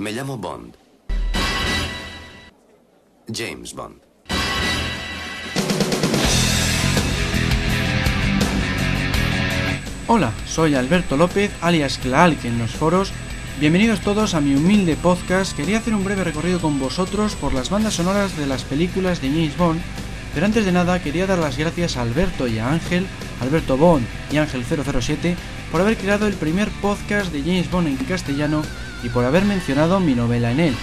Me llamo Bond. James Bond. Hola, soy Alberto López, alias Claalk en los foros. Bienvenidos todos a mi humilde podcast. Quería hacer un breve recorrido con vosotros por las bandas sonoras de las películas de James Bond, pero antes de nada quería dar las gracias a Alberto y a Ángel, Alberto Bond y Ángel 007, por haber creado el primer podcast de James Bond en castellano y por haber mencionado mi novela en él.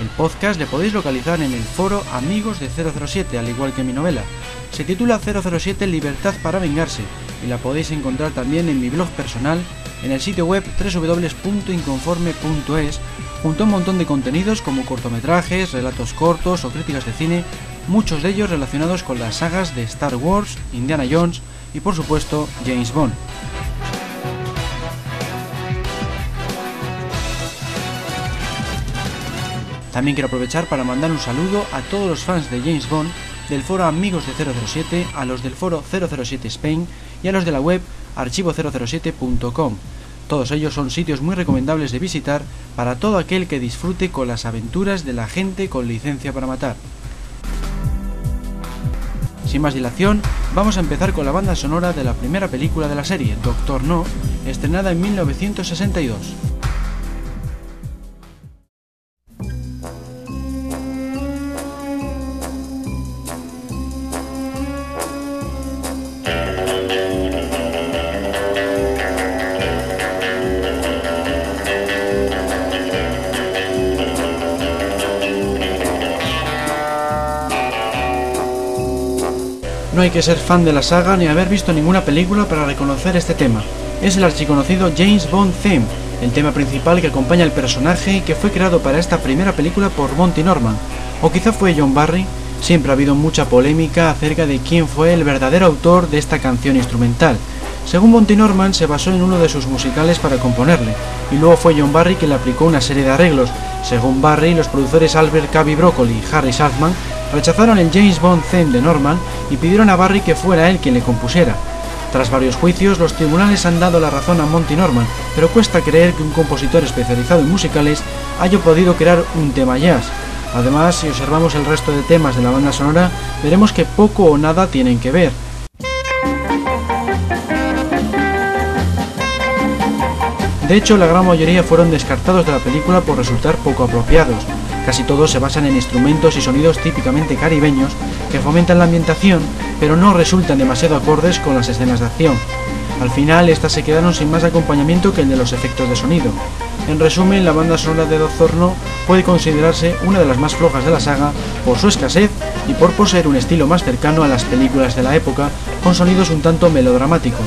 El podcast le podéis localizar en el foro Amigos de 007, al igual que mi novela. Se titula 007 Libertad para Vengarse y la podéis encontrar también en mi blog personal en el sitio web www.inconforme.es junto a un montón de contenidos como cortometrajes, relatos cortos o críticas de cine, muchos de ellos relacionados con las sagas de Star Wars, Indiana Jones y por supuesto James Bond. También quiero aprovechar para mandar un saludo a todos los fans de James Bond, del foro Amigos de 007, a los del foro 007 Spain y a los de la web archivo007.com. Todos ellos son sitios muy recomendables de visitar para todo aquel que disfrute con las aventuras de la gente con licencia para matar. Sin más dilación, vamos a empezar con la banda sonora de la primera película de la serie, Doctor No, estrenada en 1962. Que ser fan de la saga ni haber visto ninguna película para reconocer este tema. Es el archiconocido James Bond Theme, el tema principal que acompaña al personaje y que fue creado para esta primera película por Monty Norman. O quizá fue John Barry. Siempre ha habido mucha polémica acerca de quién fue el verdadero autor de esta canción instrumental. Según Monty Norman, se basó en uno de sus musicales para componerle, y luego fue John Barry quien le aplicó una serie de arreglos. Según Barry, los productores Albert Cavi Broccoli y Harry Saltman rechazaron el James Bond theme de Norman y pidieron a Barry que fuera él quien le compusiera. Tras varios juicios, los tribunales han dado la razón a Monty Norman, pero cuesta creer que un compositor especializado en musicales haya podido crear un tema jazz. Además, si observamos el resto de temas de la banda sonora, veremos que poco o nada tienen que ver. De hecho, la gran mayoría fueron descartados de la película por resultar poco apropiados. Casi todos se basan en instrumentos y sonidos típicamente caribeños que fomentan la ambientación, pero no resultan demasiado acordes con las escenas de acción. Al final, estas se quedaron sin más acompañamiento que el de los efectos de sonido. En resumen, la banda sonora de Doctor No puede considerarse una de las más flojas de la saga por su escasez y por poseer un estilo más cercano a las películas de la época, con sonidos un tanto melodramáticos,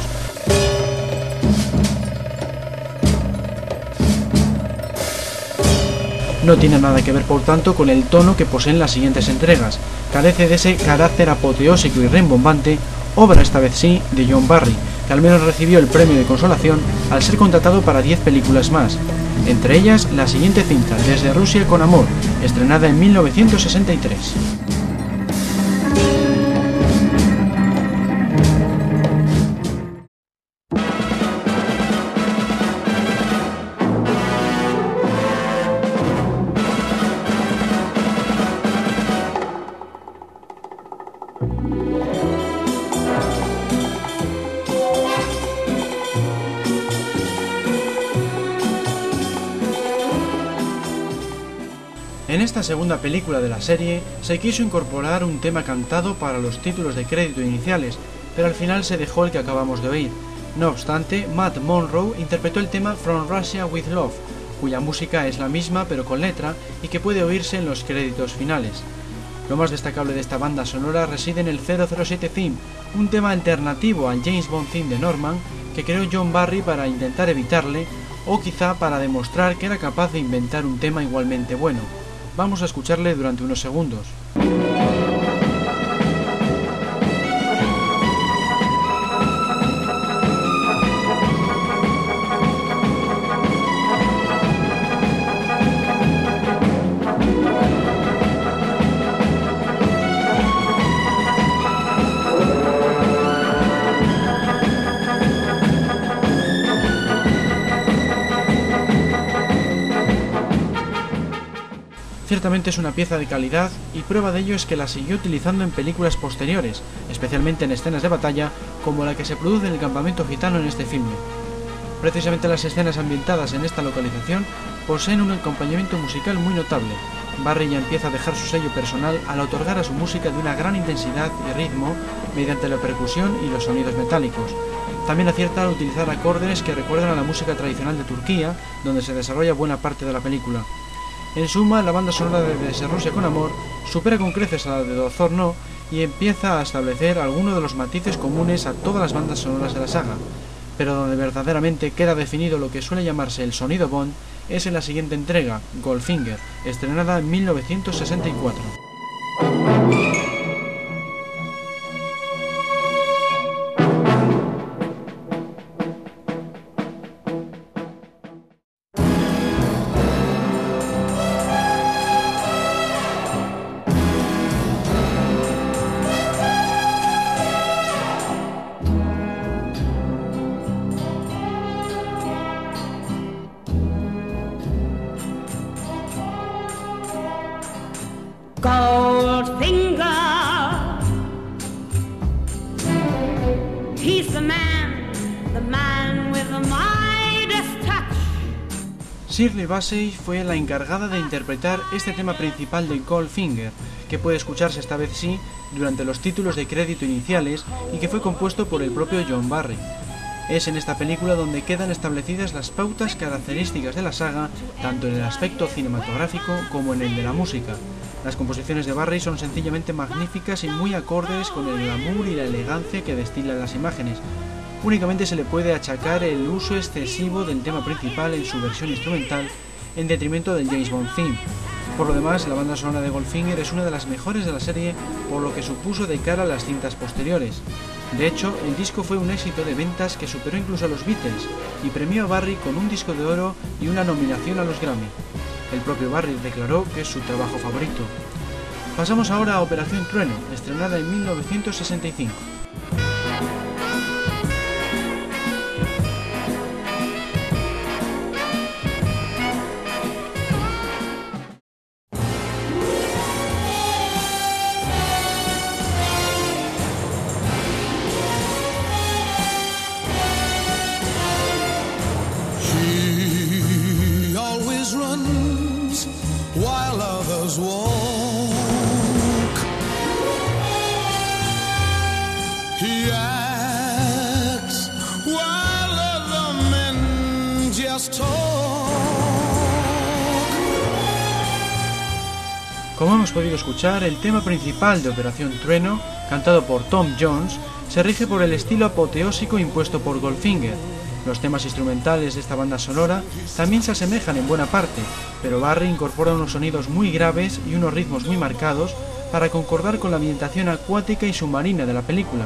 No tiene nada que ver, por tanto, con el tono que poseen las siguientes entregas. Carece de ese carácter apoteósico y rembombante, obra esta vez sí de John Barry, que al menos recibió el premio de consolación al ser contratado para 10 películas más. Entre ellas, la siguiente cinta, Desde Rusia con Amor, estrenada en 1963. Esta segunda película de la serie se quiso incorporar un tema cantado para los títulos de crédito iniciales, pero al final se dejó el que acabamos de oír. No obstante, Matt Monroe interpretó el tema From Russia with Love, cuya música es la misma pero con letra y que puede oírse en los créditos finales. Lo más destacable de esta banda sonora reside en el 007 Theme, un tema alternativo al James Bond Theme de Norman que creó John Barry para intentar evitarle o quizá para demostrar que era capaz de inventar un tema igualmente bueno. Vamos a escucharle durante unos segundos. Es una pieza de calidad y prueba de ello es que la siguió utilizando en películas posteriores, especialmente en escenas de batalla como la que se produce en el campamento gitano en este filme. Precisamente las escenas ambientadas en esta localización poseen un acompañamiento musical muy notable. Barry ya empieza a dejar su sello personal al otorgar a su música de una gran intensidad y ritmo mediante la percusión y los sonidos metálicos. También acierta al utilizar acordes que recuerdan a la música tradicional de Turquía, donde se desarrolla buena parte de la película. En suma, la banda sonora de Desde con Amor supera con creces a la de Dozor No y empieza a establecer algunos de los matices comunes a todas las bandas sonoras de la saga, pero donde verdaderamente queda definido lo que suele llamarse el sonido Bond es en la siguiente entrega, Goldfinger, estrenada en 1964. Shirley Bassey fue la encargada de interpretar este tema principal de Goldfinger, que puede escucharse esta vez sí durante los títulos de crédito iniciales y que fue compuesto por el propio John Barry. Es en esta película donde quedan establecidas las pautas características de la saga, tanto en el aspecto cinematográfico como en el de la música. Las composiciones de Barry son sencillamente magníficas y muy acordes con el glamour y la elegancia que destilan las imágenes, únicamente se le puede achacar el uso excesivo del tema principal en su versión instrumental en detrimento del James Bond theme. Por lo demás, la banda sonora de Goldfinger es una de las mejores de la serie por lo que supuso de cara a las cintas posteriores. De hecho, el disco fue un éxito de ventas que superó incluso a los Beatles y premió a Barry con un disco de oro y una nominación a los Grammy. El propio Barry declaró que es su trabajo favorito. Pasamos ahora a Operación Trueno, estrenada en 1965. Podido escuchar, el tema principal de Operación Trueno, cantado por Tom Jones, se rige por el estilo apoteósico impuesto por Goldfinger. Los temas instrumentales de esta banda sonora también se asemejan en buena parte, pero Barry incorpora unos sonidos muy graves y unos ritmos muy marcados para concordar con la ambientación acuática y submarina de la película.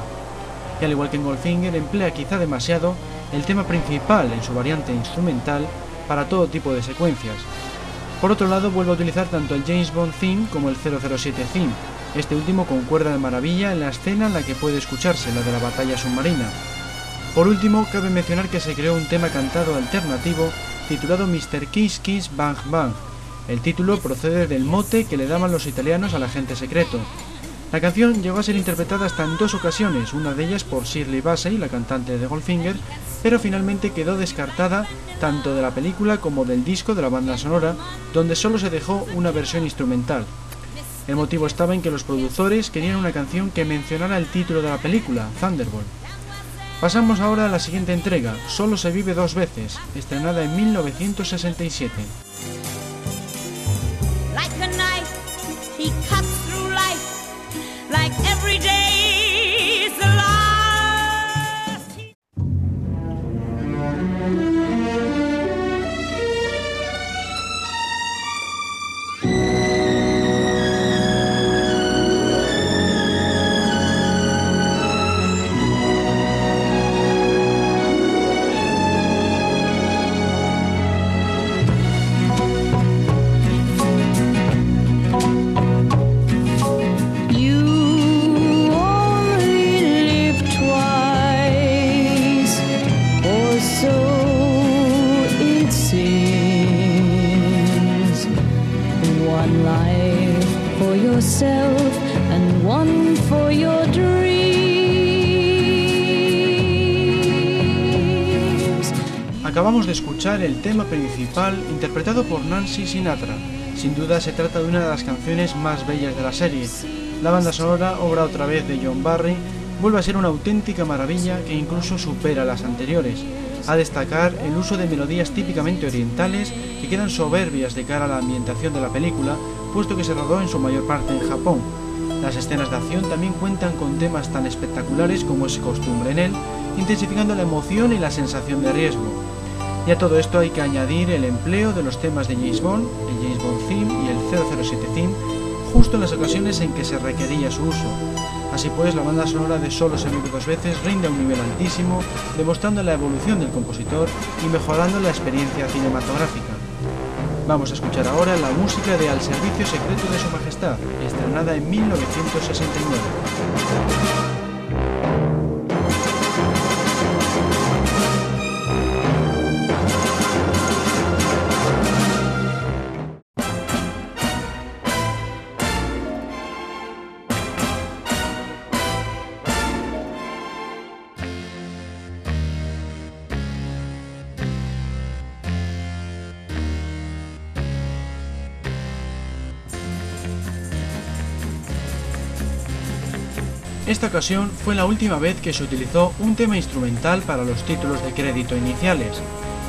Y al igual que en Goldfinger, emplea quizá demasiado el tema principal en su variante instrumental para todo tipo de secuencias, por otro lado, vuelve a utilizar tanto el James Bond theme como el 007 theme. Este último concuerda de maravilla en la escena en la que puede escucharse, la de la batalla submarina. Por último, cabe mencionar que se creó un tema cantado alternativo titulado Mr. Kiss Kiss Bang Bang. El título procede del mote que le daban los italianos al agente secreto. La canción llegó a ser interpretada hasta en dos ocasiones, una de ellas por Shirley Bassey, la cantante de Goldfinger, pero finalmente quedó descartada tanto de la película como del disco de la banda sonora, donde solo se dejó una versión instrumental. El motivo estaba en que los productores querían una canción que mencionara el título de la película, Thunderbolt. Pasamos ahora a la siguiente entrega, Solo se vive dos veces, estrenada en 1967. yourself De escuchar el tema principal interpretado por Nancy Sinatra. Sin duda se trata de una de las canciones más bellas de la serie. La banda sonora, obra otra vez de John Barry, vuelve a ser una auténtica maravilla que incluso supera las anteriores. A destacar el uso de melodías típicamente orientales que quedan soberbias de cara a la ambientación de la película, puesto que se rodó en su mayor parte en Japón. Las escenas de acción también cuentan con temas tan espectaculares como es costumbre en él, intensificando la emoción y la sensación de riesgo. Y a todo esto hay que añadir el empleo de los temas de James Bond, el James Bond Theme y el 007 Theme, justo en las ocasiones en que se requería su uso. Así pues, la banda sonora de Solo se dos veces rinde a un nivel altísimo, demostrando la evolución del compositor y mejorando la experiencia cinematográfica. Vamos a escuchar ahora la música de Al Servicio Secreto de Su Majestad, estrenada en 1969. Ocasión fue la última vez que se utilizó un tema instrumental para los títulos de crédito iniciales.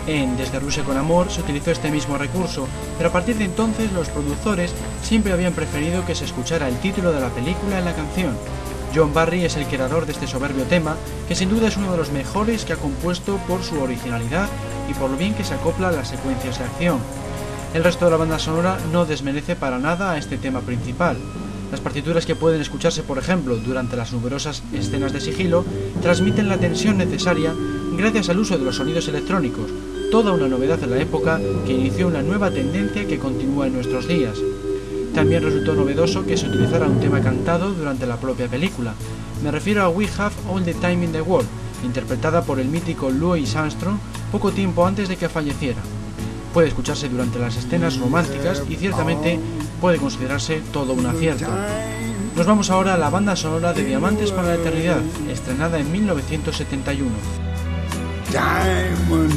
En Desde Rusia con Amor se utilizó este mismo recurso, pero a partir de entonces los productores siempre habían preferido que se escuchara el título de la película en la canción. John Barry es el creador de este soberbio tema, que sin duda es uno de los mejores que ha compuesto por su originalidad y por lo bien que se acopla a las secuencias de acción. El resto de la banda sonora no desmerece para nada a este tema principal. Las partituras que pueden escucharse, por ejemplo, durante las numerosas escenas de sigilo, transmiten la tensión necesaria gracias al uso de los sonidos electrónicos, toda una novedad en la época que inició una nueva tendencia que continúa en nuestros días. También resultó novedoso que se utilizara un tema cantado durante la propia película. Me refiero a We Have All the Time in the World, interpretada por el mítico Louis Armstrong poco tiempo antes de que falleciera. Puede escucharse durante las escenas románticas y ciertamente puede considerarse todo un acierto. Nos vamos ahora a la banda sonora de Diamantes para la Eternidad, estrenada en 1971. Diamonds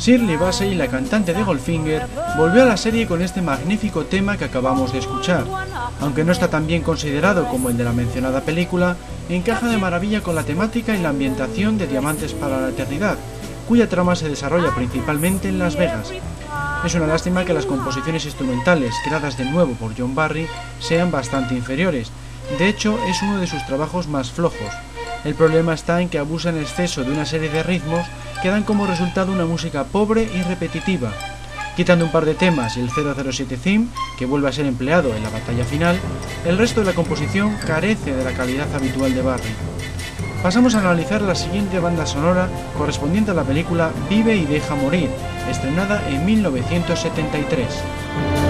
Shirley Bassey, la cantante de Goldfinger, volvió a la serie con este magnífico tema que acabamos de escuchar. Aunque no está tan bien considerado como el de la mencionada película, encaja de maravilla con la temática y la ambientación de Diamantes para la Eternidad, cuya trama se desarrolla principalmente en Las Vegas. Es una lástima que las composiciones instrumentales creadas de nuevo por John Barry sean bastante inferiores. De hecho, es uno de sus trabajos más flojos. El problema está en que abusa en exceso de una serie de ritmos que dan como resultado una música pobre y repetitiva. Quitando un par de temas y el 007 theme, que vuelve a ser empleado en la batalla final, el resto de la composición carece de la calidad habitual de Barry. Pasamos a analizar la siguiente banda sonora correspondiente a la película Vive y deja morir, estrenada en 1973.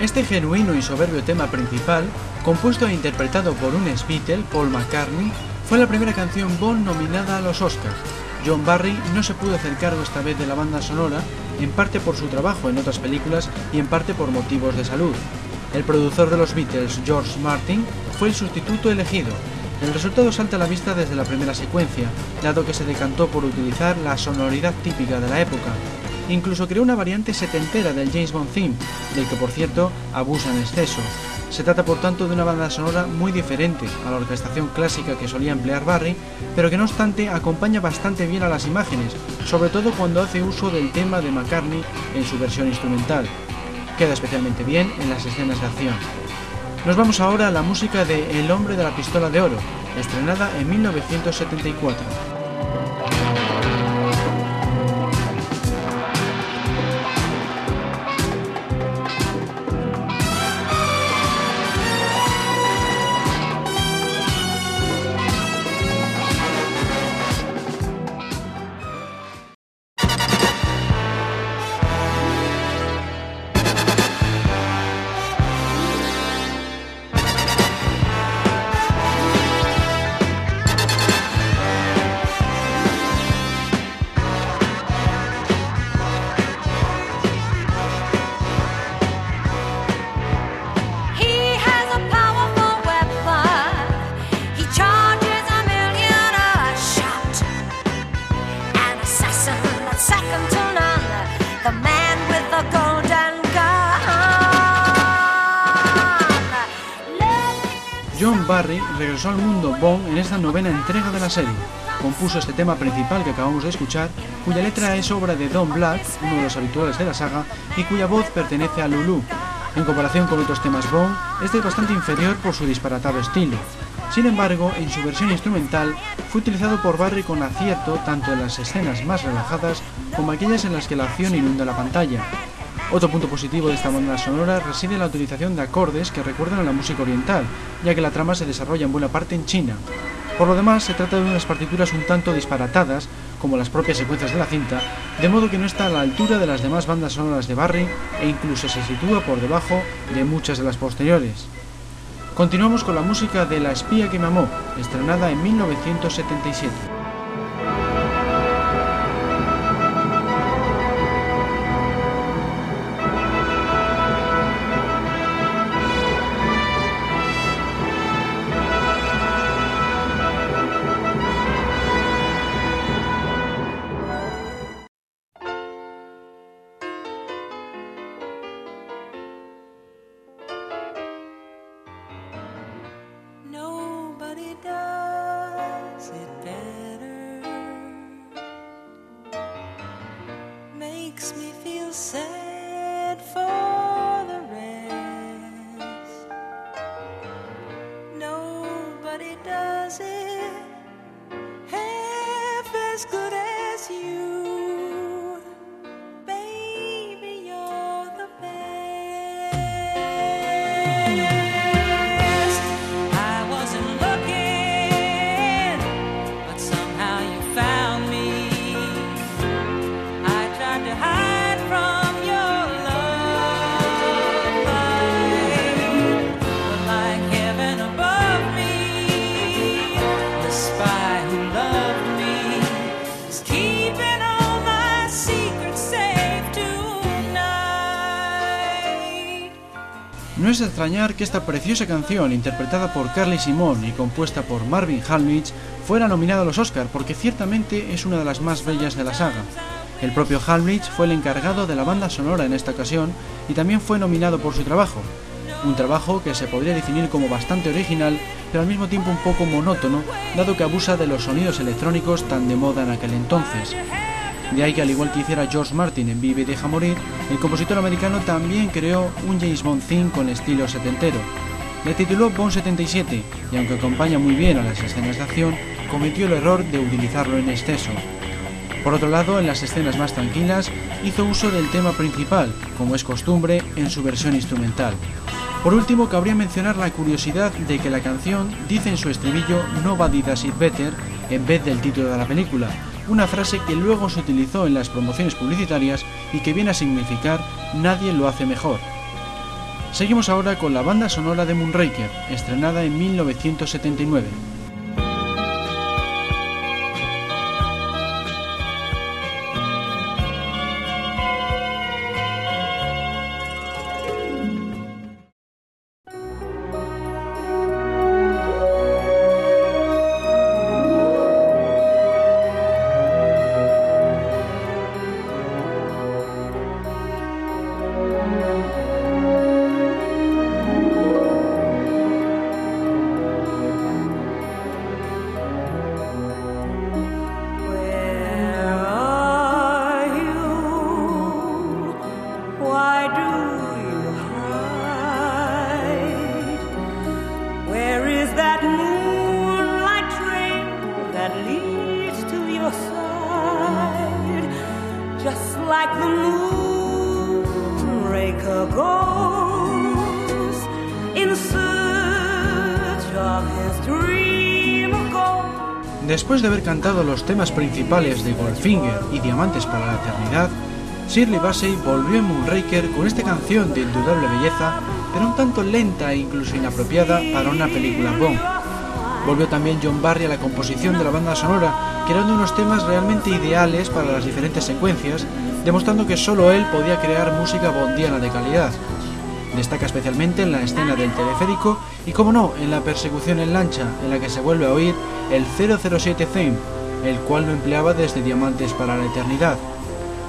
Este genuino y soberbio tema principal, compuesto e interpretado por un ex-Beatle, Paul McCartney, fue la primera canción Bond nominada a los Oscars. John Barry no se pudo hacer cargo esta vez de la banda sonora, en parte por su trabajo en otras películas y en parte por motivos de salud. El productor de los Beatles, George Martin, fue el sustituto elegido. El resultado salta a la vista desde la primera secuencia, dado que se decantó por utilizar la sonoridad típica de la época. Incluso creó una variante setentera del James Bond theme, del que por cierto abusa en exceso. Se trata por tanto de una banda sonora muy diferente a la orquestación clásica que solía emplear Barry, pero que no obstante acompaña bastante bien a las imágenes, sobre todo cuando hace uso del tema de McCartney en su versión instrumental. Queda especialmente bien en las escenas de acción. Nos vamos ahora a la música de El hombre de la pistola de oro, estrenada en 1974. Regresó al mundo Bond en esta novena entrega de la serie. Compuso este tema principal que acabamos de escuchar, cuya letra es obra de Don Black, uno de los habituales de la saga, y cuya voz pertenece a Lulu. En comparación con otros temas Bond, este es bastante inferior por su disparatado estilo. Sin embargo, en su versión instrumental, fue utilizado por Barry con acierto tanto en las escenas más relajadas como aquellas en las que la acción inunda la pantalla. Otro punto positivo de esta banda sonora reside en la utilización de acordes que recuerdan a la música oriental, ya que la trama se desarrolla en buena parte en China. Por lo demás, se trata de unas partituras un tanto disparatadas, como las propias secuencias de la cinta, de modo que no está a la altura de las demás bandas sonoras de Barry e incluso se sitúa por debajo de muchas de las posteriores. Continuamos con la música de La espía que me amó, estrenada en 1977. No es de extrañar que esta preciosa canción, interpretada por Carly Simon y compuesta por Marvin Halmich, fuera nominada a los Oscar porque ciertamente es una de las más bellas de la saga. El propio Halmich fue el encargado de la banda sonora en esta ocasión y también fue nominado por su trabajo. Un trabajo que se podría definir como bastante original, pero al mismo tiempo un poco monótono, dado que abusa de los sonidos electrónicos tan de moda en aquel entonces. De ahí que al igual que hiciera George Martin en Vive y Deja Morir, el compositor americano también creó un James Bond theme con estilo setentero. Le tituló Bond 77 y aunque acompaña muy bien a las escenas de acción, cometió el error de utilizarlo en exceso. Por otro lado, en las escenas más tranquilas, hizo uso del tema principal, como es costumbre, en su versión instrumental. Por último, cabría mencionar la curiosidad de que la canción dice en su estribillo Nobody does it better en vez del título de la película, una frase que luego se utilizó en las promociones publicitarias y que viene a significar Nadie lo hace mejor. Seguimos ahora con la banda sonora de Moonraker, estrenada en 1979. Después de haber cantado los temas principales de Goldfinger y Diamantes para la Eternidad, Shirley Bassey volvió en Moonraker con esta canción de indudable belleza, pero un tanto lenta e incluso inapropiada para una película Bond. Volvió también John Barry a la composición de la banda sonora, creando unos temas realmente ideales para las diferentes secuencias, demostrando que solo él podía crear música bondiana de calidad. Destaca especialmente en la escena del teleférico y, como no, en la persecución en lancha, en la que se vuelve a oír el 007 Theme, el cual lo empleaba desde Diamantes para la Eternidad.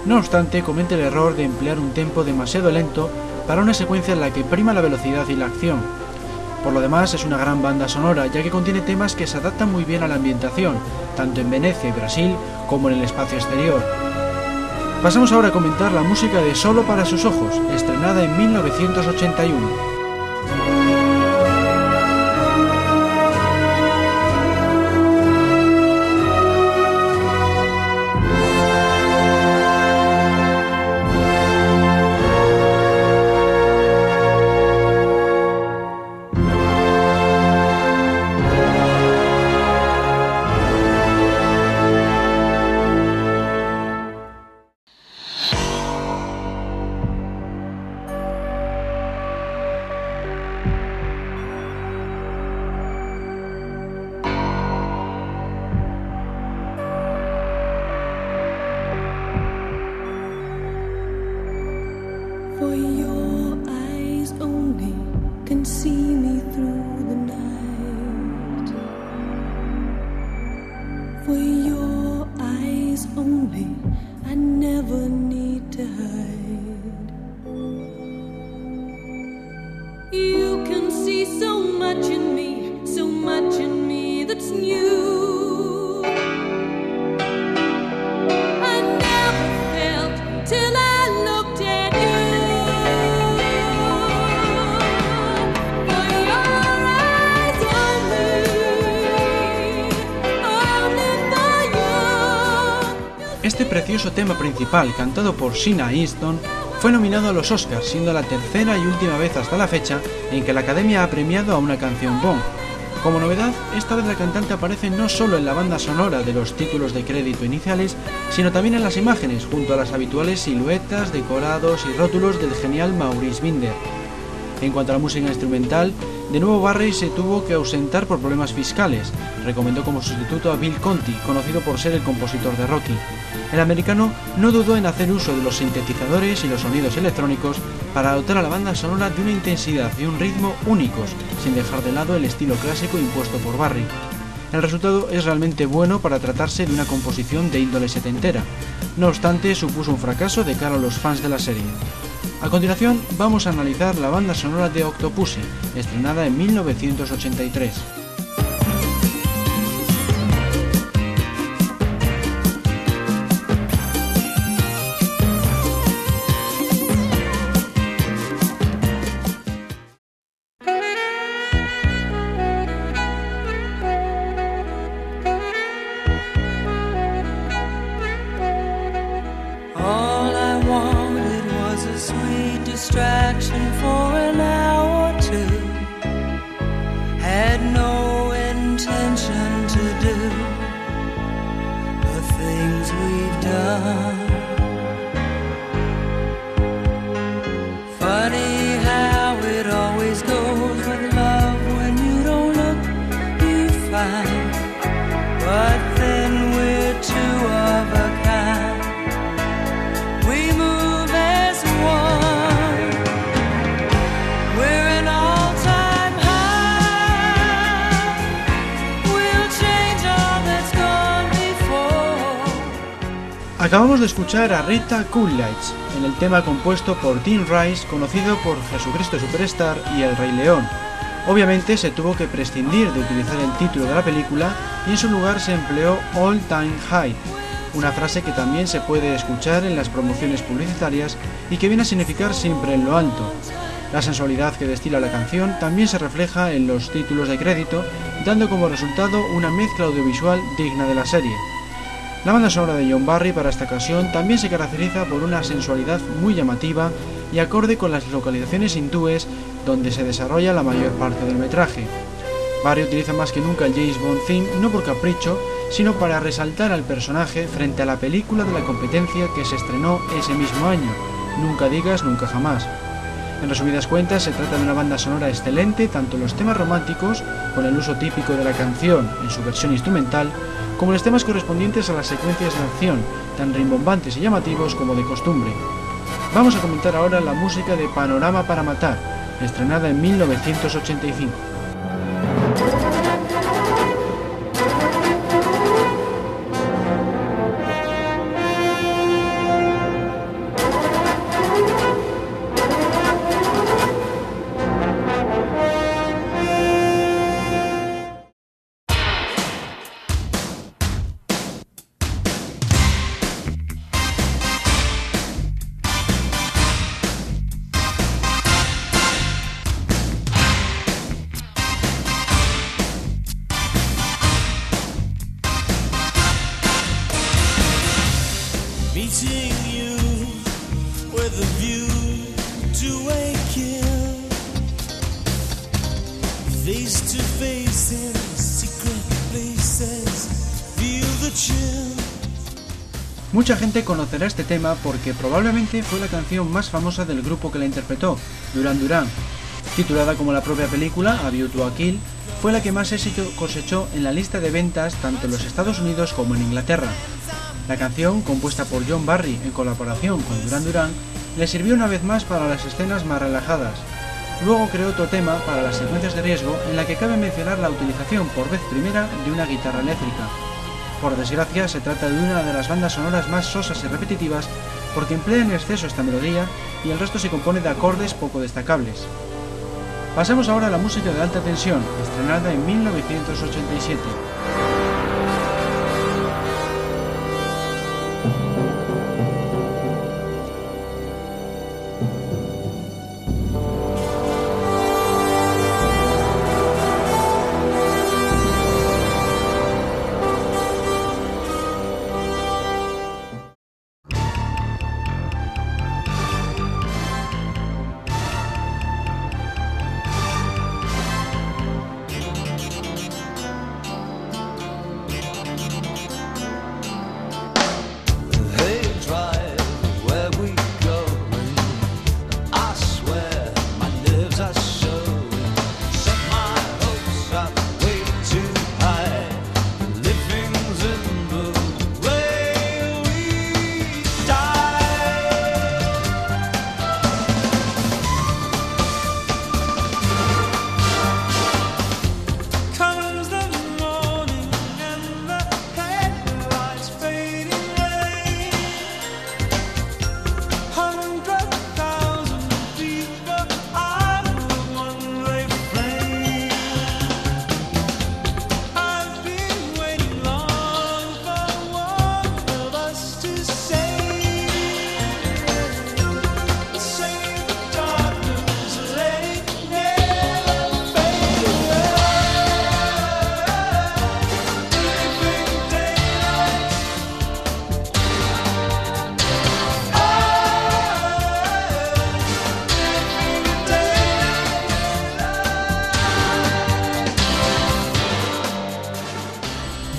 No obstante, comete el error de emplear un tempo demasiado lento para una secuencia en la que prima la velocidad y la acción. Por lo demás, es una gran banda sonora, ya que contiene temas que se adaptan muy bien a la ambientación, tanto en Venecia y Brasil como en el espacio exterior. Pasamos ahora a comentar la música de Solo para sus ojos, estrenada en 1981. Cantado por Sheena Easton, fue nominado a los Oscars, siendo la tercera y última vez hasta la fecha en que la Academia ha premiado a una canción Bond. Como novedad, esta vez la cantante aparece no solo en la banda sonora de los títulos de crédito iniciales, sino también en las imágenes, junto a las habituales siluetas, decorados y rótulos del genial Maurice Binder. En cuanto a la música instrumental, de nuevo Barry se tuvo que ausentar por problemas fiscales. Recomendó como sustituto a Bill Conti, conocido por ser el compositor de Rocky. El americano no dudó en hacer uso de los sintetizadores y los sonidos electrónicos para dotar a la banda sonora de una intensidad y un ritmo únicos, sin dejar de lado el estilo clásico impuesto por Barry. El resultado es realmente bueno para tratarse de una composición de índole setentera. No obstante, supuso un fracaso de cara a los fans de la serie. A continuación, vamos a analizar la banda sonora de Octopussy, estrenada en 1983. Acabamos de escuchar a Rita Coolidge en el tema compuesto por Tim Rice, conocido por Jesucristo Superstar y El Rey León. Obviamente se tuvo que prescindir de utilizar el título de la película y en su lugar se empleó All Time High, una frase que también se puede escuchar en las promociones publicitarias y que viene a significar siempre en lo alto. La sensualidad que destila la canción también se refleja en los títulos de crédito, dando como resultado una mezcla audiovisual digna de la serie. La banda sonora de John Barry para esta ocasión también se caracteriza por una sensualidad muy llamativa y acorde con las localizaciones hindúes donde se desarrolla la mayor parte del metraje. Barry utiliza más que nunca el James Bond theme no por capricho, sino para resaltar al personaje frente a la película de la competencia que se estrenó ese mismo año, Nunca digas nunca jamás. En resumidas cuentas, se trata de una banda sonora excelente, tanto los temas románticos, con el uso típico de la canción en su versión instrumental, como los temas correspondientes a las secuencias de acción, tan rimbombantes y llamativos como de costumbre. Vamos a comentar ahora la música de Panorama para Matar, estrenada en 1985. Conocerá este tema porque probablemente fue la canción más famosa del grupo que la interpretó, Duran Duran. Titulada como la propia película, A View to a Kill, fue la que más éxito cosechó en la lista de ventas tanto en los Estados Unidos como en Inglaterra. La canción, compuesta por John Barry en colaboración con Duran Duran, le sirvió una vez más para las escenas más relajadas. Luego creó otro tema para las secuencias de riesgo en la que cabe mencionar la utilización por vez primera de una guitarra eléctrica. Por desgracia, se trata de una de las bandas sonoras más sosas y repetitivas porque emplea en exceso esta melodía y el resto se compone de acordes poco destacables. Pasemos ahora a la música de alta tensión, estrenada en 1987.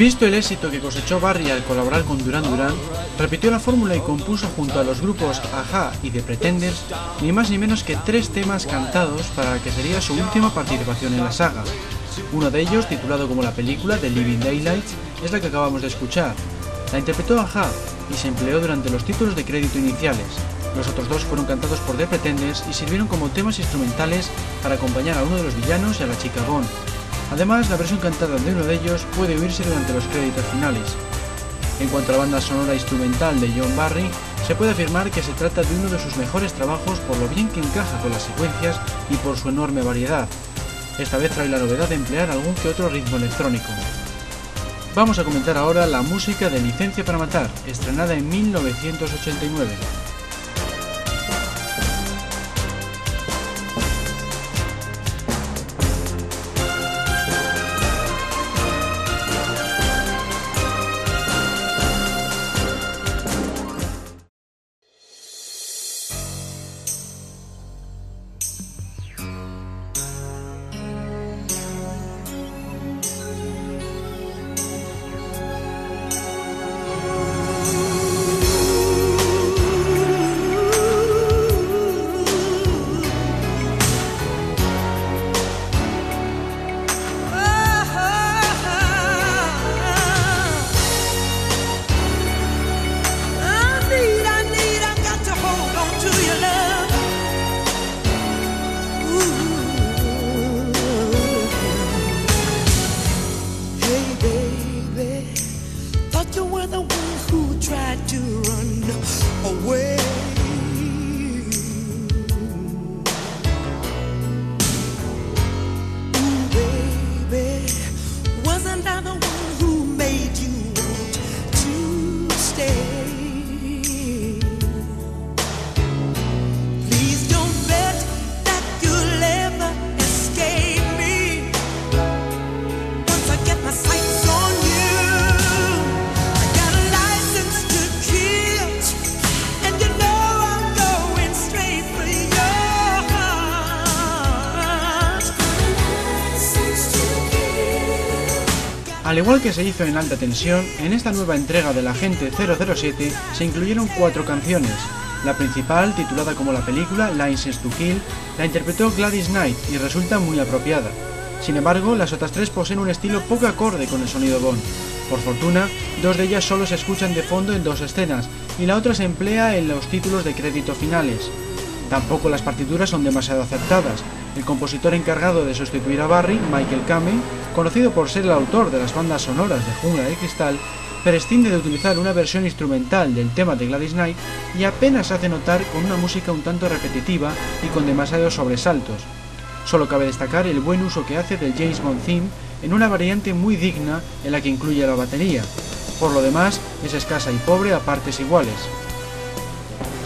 Visto el éxito que cosechó Barry al colaborar con Duran Duran, repitió la fórmula y compuso junto a los grupos Aja y The Pretenders ni más ni menos que tres temas cantados para la que sería su última participación en la saga. Uno de ellos, titulado como la película The Living Daylights, es la que acabamos de escuchar. La interpretó Aja y se empleó durante los títulos de crédito iniciales. Los otros dos fueron cantados por The Pretenders y sirvieron como temas instrumentales para acompañar a uno de los villanos y a la chica Bond. Además, la versión cantada de uno de ellos puede oírse durante los créditos finales. En cuanto a la banda sonora instrumental de John Barry, se puede afirmar que se trata de uno de sus mejores trabajos por lo bien que encaja con las secuencias y por su enorme variedad. Esta vez trae la novedad de emplear algún que otro ritmo electrónico. Vamos a comentar ahora la música de Licencia para Matar, estrenada en 1989. Al igual que se hizo en alta tensión, en esta nueva entrega del Agente 007 se incluyeron cuatro canciones. La principal, titulada como la película License to Kill, la interpretó Gladys Knight y resulta muy apropiada. Sin embargo, las otras tres poseen un estilo poco acorde con el sonido Bond. Por fortuna, dos de ellas solo se escuchan de fondo en dos escenas y la otra se emplea en los títulos de crédito finales. Tampoco las partituras son demasiado acertadas. El compositor encargado de sustituir a Barry, Michael Kamen, conocido por ser el autor de las bandas sonoras de Jungla de Cristal, prescinde de utilizar una versión instrumental del tema de Gladys Knight y apenas hace notar con una música un tanto repetitiva y con demasiados sobresaltos. Solo cabe destacar el buen uso que hace del James Bond Theme en una variante muy digna en la que incluye la batería. Por lo demás, es escasa y pobre a partes iguales.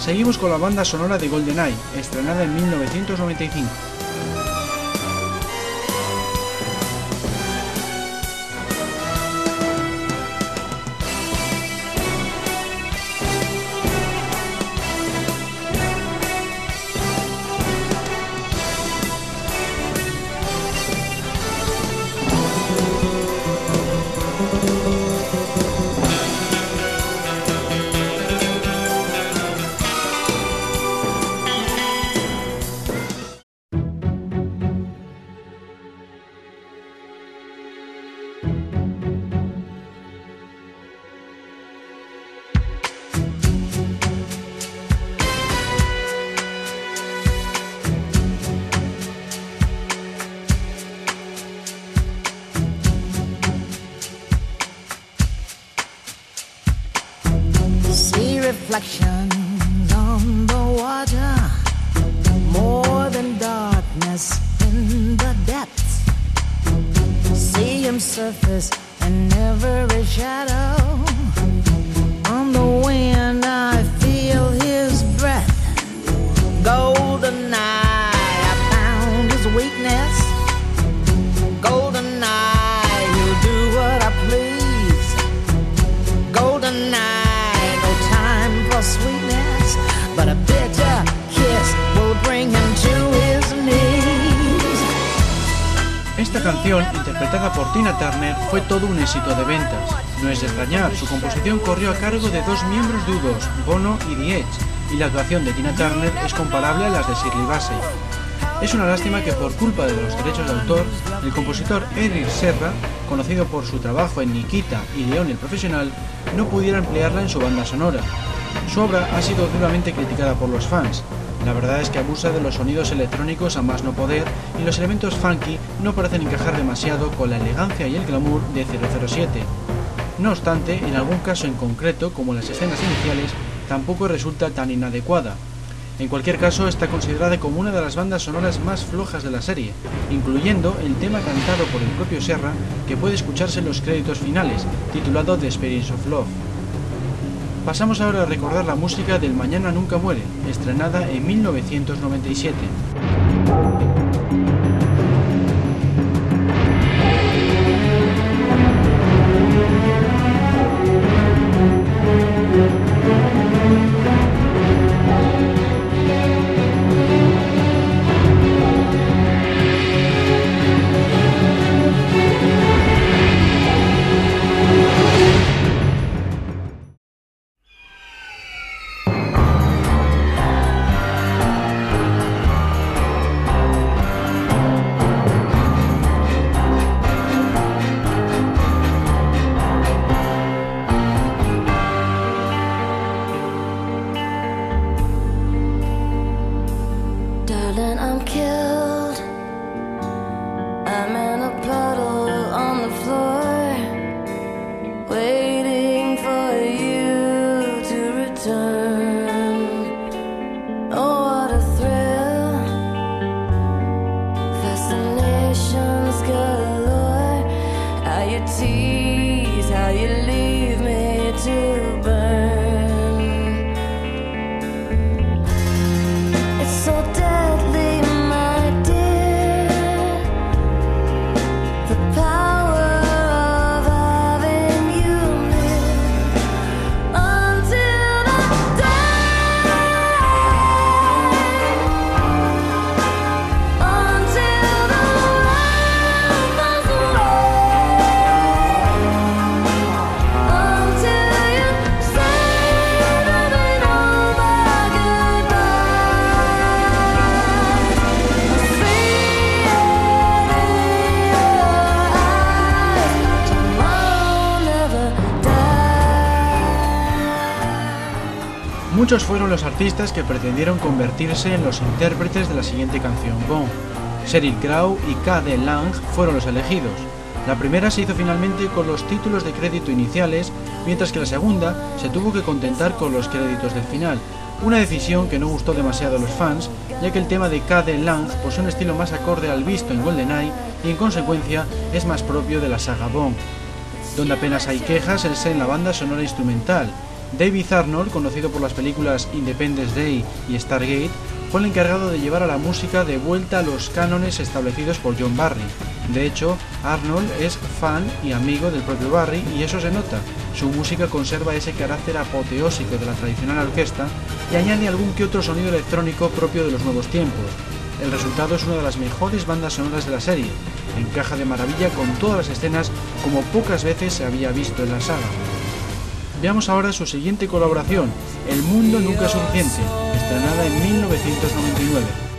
Seguimos con la banda sonora de GoldenEye, estrenada en 1995. reflection. Corrió a cargo de dos miembros U2, Bono y The Edge, y la actuación de Tina Turner es comparable a las de Shirley Bassey. Es una lástima que por culpa de los derechos de autor, el compositor Eric Serra, conocido por su trabajo en Nikita y León el Profesional, no pudiera emplearla en su banda sonora. Su obra ha sido duramente criticada por los fans. La verdad es que abusa de los sonidos electrónicos a más no poder y los elementos funky no parecen encajar demasiado con la elegancia y el glamour de 007. No obstante, en algún caso en concreto, como las escenas iniciales, tampoco resulta tan inadecuada. En cualquier caso, está considerada como una de las bandas sonoras más flojas de la serie, incluyendo el tema cantado por el propio Serra que puede escucharse en los créditos finales, titulado The Experience of Love. Pasamos ahora a recordar la música del Mañana Nunca Muere, estrenada en 1997. Muchos fueron los artistas que pretendieron convertirse en los intérpretes de la siguiente canción Gone. Sheryl Crow y K.D. Lang fueron los elegidos. La primera se hizo finalmente con los títulos de crédito iniciales, mientras que la segunda se tuvo que contentar con los créditos del final, una decisión que no gustó demasiado a los fans, ya que el tema de K.D. Lang posee un estilo más acorde al visto en GoldenEye y en consecuencia es más propio de la saga Bond. Donde apenas hay quejas es en la banda sonora instrumental. David Arnold, conocido por las películas Independence Day y Stargate, fue el encargado de llevar a la música de vuelta a los cánones establecidos por John Barry. De hecho, Arnold es fan y amigo del propio Barry y eso se nota. Su música conserva ese carácter apoteósico de la tradicional orquesta y añade algún que otro sonido electrónico propio de los nuevos tiempos. El resultado es una de las mejores bandas sonoras de la serie. Encaja de maravilla con todas las escenas como pocas veces se había visto en la saga. Veamos ahora su siguiente colaboración, El mundo nunca es suficiente, estrenada en 1999.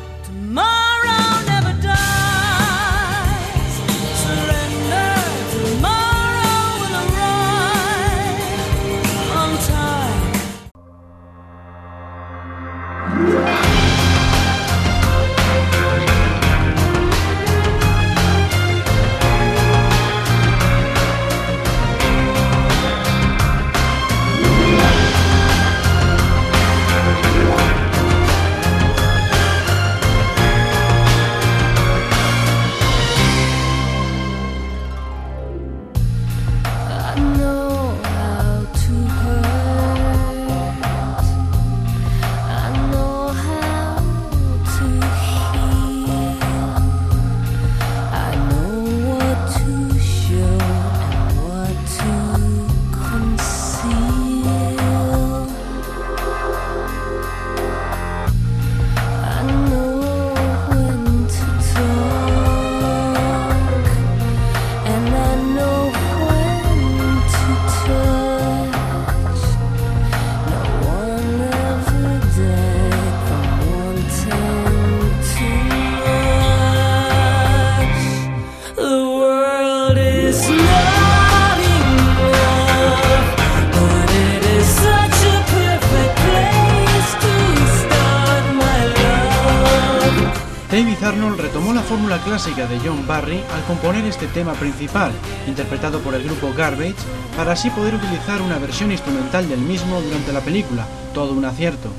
Retomó la fórmula clásica de John Barry al componer este tema principal, interpretado por el grupo Garbage, para así poder utilizar una versión instrumental del mismo durante la película, todo un acierto.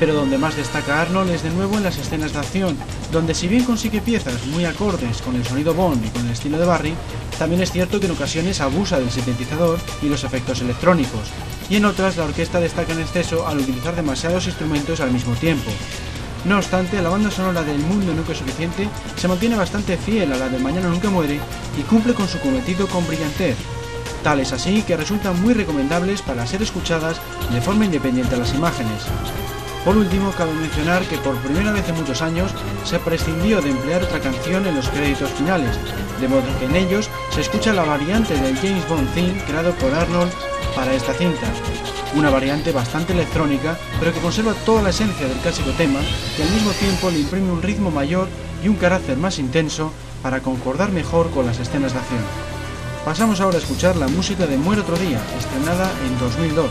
Pero donde más destaca Arnold es de nuevo en las escenas de acción, donde si bien consigue piezas muy acordes con el sonido Bond y con el estilo de Barry, también es cierto que en ocasiones abusa del sintetizador y los efectos electrónicos, y en otras la orquesta destaca en exceso al utilizar demasiados instrumentos al mismo tiempo. No obstante, la banda sonora del Mundo Nunca es Suficiente se mantiene bastante fiel a la de Mañana Nunca Muere y cumple con su cometido con brillantez. Tal es así que resultan muy recomendables para ser escuchadas de forma independiente a las imágenes. Por último, cabe mencionar que por primera vez en muchos años se prescindió de emplear otra canción en los créditos finales, de modo que en ellos se escucha la variante del James Bond theme creado por Arnold para esta cinta, una variante bastante electrónica, pero que conserva toda la esencia del clásico tema y al mismo tiempo le imprime un ritmo mayor y un carácter más intenso para concordar mejor con las escenas de acción. Pasamos ahora a escuchar la música de Muere otro día, estrenada en 2002.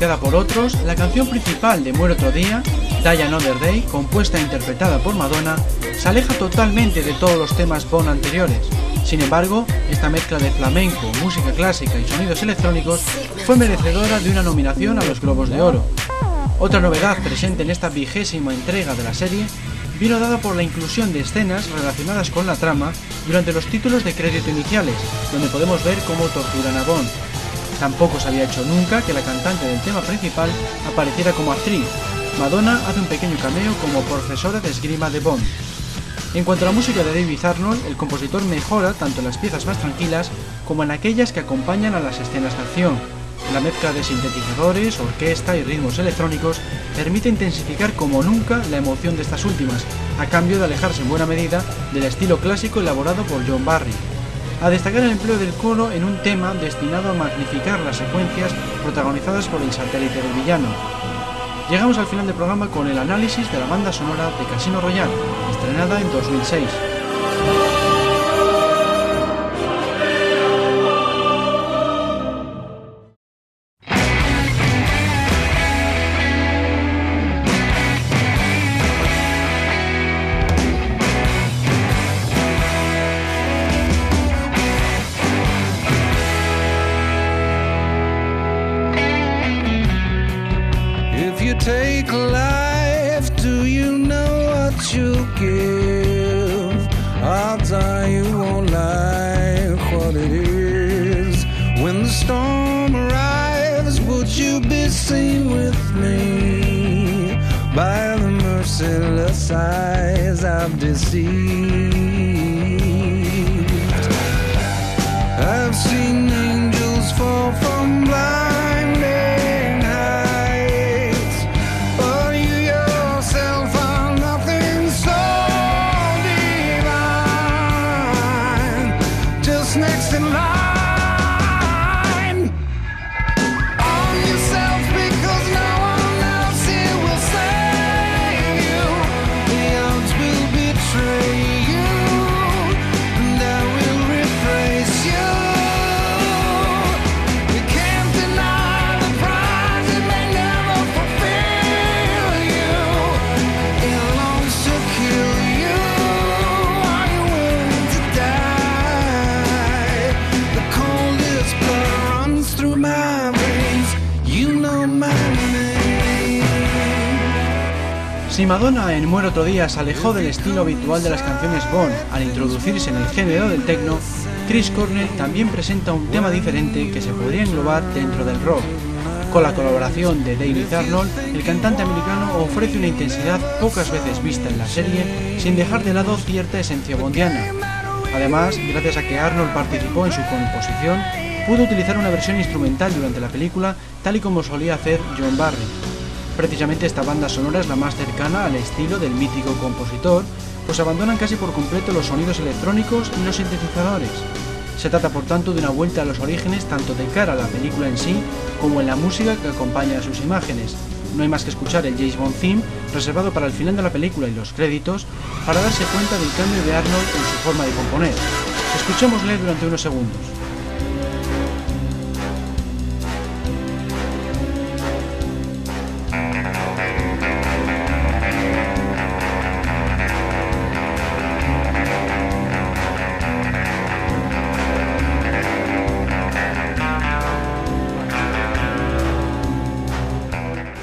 Criticada por otros, la canción principal de Muere otro día, Die Another Day, compuesta e interpretada por Madonna, se aleja totalmente de todos los temas Bond anteriores. Sin embargo, esta mezcla de flamenco, música clásica y sonidos electrónicos fue merecedora de una nominación a los Globos de Oro. Otra novedad presente en esta vigésima entrega de la serie vino dada por la inclusión de escenas relacionadas con la trama durante los títulos de crédito iniciales, donde podemos ver cómo torturan a Bond. Tampoco se había hecho nunca que la cantante del tema principal apareciera como actriz. Madonna hace un pequeño cameo como profesora de esgrima de Bond. En cuanto a la música de David Arnold, el compositor mejora tanto en las piezas más tranquilas como en aquellas que acompañan a las escenas de acción. La mezcla de sintetizadores, orquesta y ritmos electrónicos permite intensificar como nunca la emoción de estas últimas, a cambio de alejarse en buena medida del estilo clásico elaborado por John Barry a destacar el empleo del coro en un tema destinado a magnificar las secuencias protagonizadas por el satélite del villano. Llegamos al final del programa con el análisis de la banda sonora de Casino Royale, estrenada en 2006. Muere otro día se alejó del estilo habitual de las canciones Bond al introducirse en el género del techno, Chris Cornell también presenta un tema diferente que se podría englobar dentro del rock. Con la colaboración de David Arnold, el cantante americano ofrece una intensidad pocas veces vista en la serie sin dejar de lado cierta esencia bondiana. Además, gracias a que Arnold participó en su composición, pudo utilizar una versión instrumental durante la película tal y como solía hacer John Barry. Precisamente esta banda sonora es la más cercana al estilo del mítico compositor, pues abandonan casi por completo los sonidos electrónicos y los sintetizadores. Se trata por tanto de una vuelta a los orígenes tanto de cara a la película en sí como en la música que acompaña a sus imágenes. No hay más que escuchar el James Bond theme reservado para el final de la película y los créditos para darse cuenta del cambio de Arnold en su forma de componer. Escuchémosle durante unos segundos.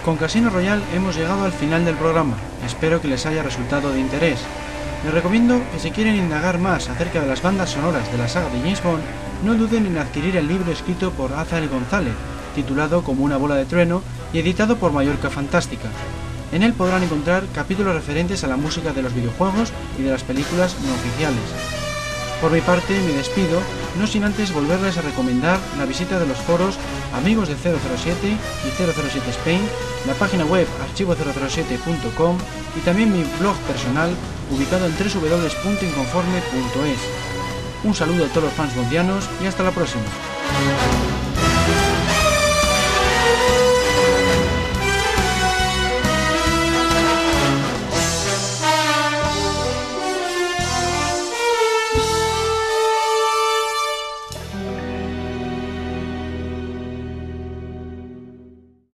Con Casino Royale hemos llegado al final del programa. Espero que les haya resultado de interés. Les recomiendo que si quieren indagar más acerca de las bandas sonoras de la saga de James Bond, no duden en adquirir el libro escrito por Azael González, titulado Como una bola de trueno y editado por Mallorca Fantástica. En él podrán encontrar capítulos referentes a la música de los videojuegos y de las películas no oficiales. Por mi parte me despido, no sin antes volverles a recomendar la visita de los foros Amigos de 007 y 007 Spain, la página web archivo007.com y también mi blog personal ubicado en www.inconforme.es. Un saludo a todos los fans bondianos y hasta la próxima.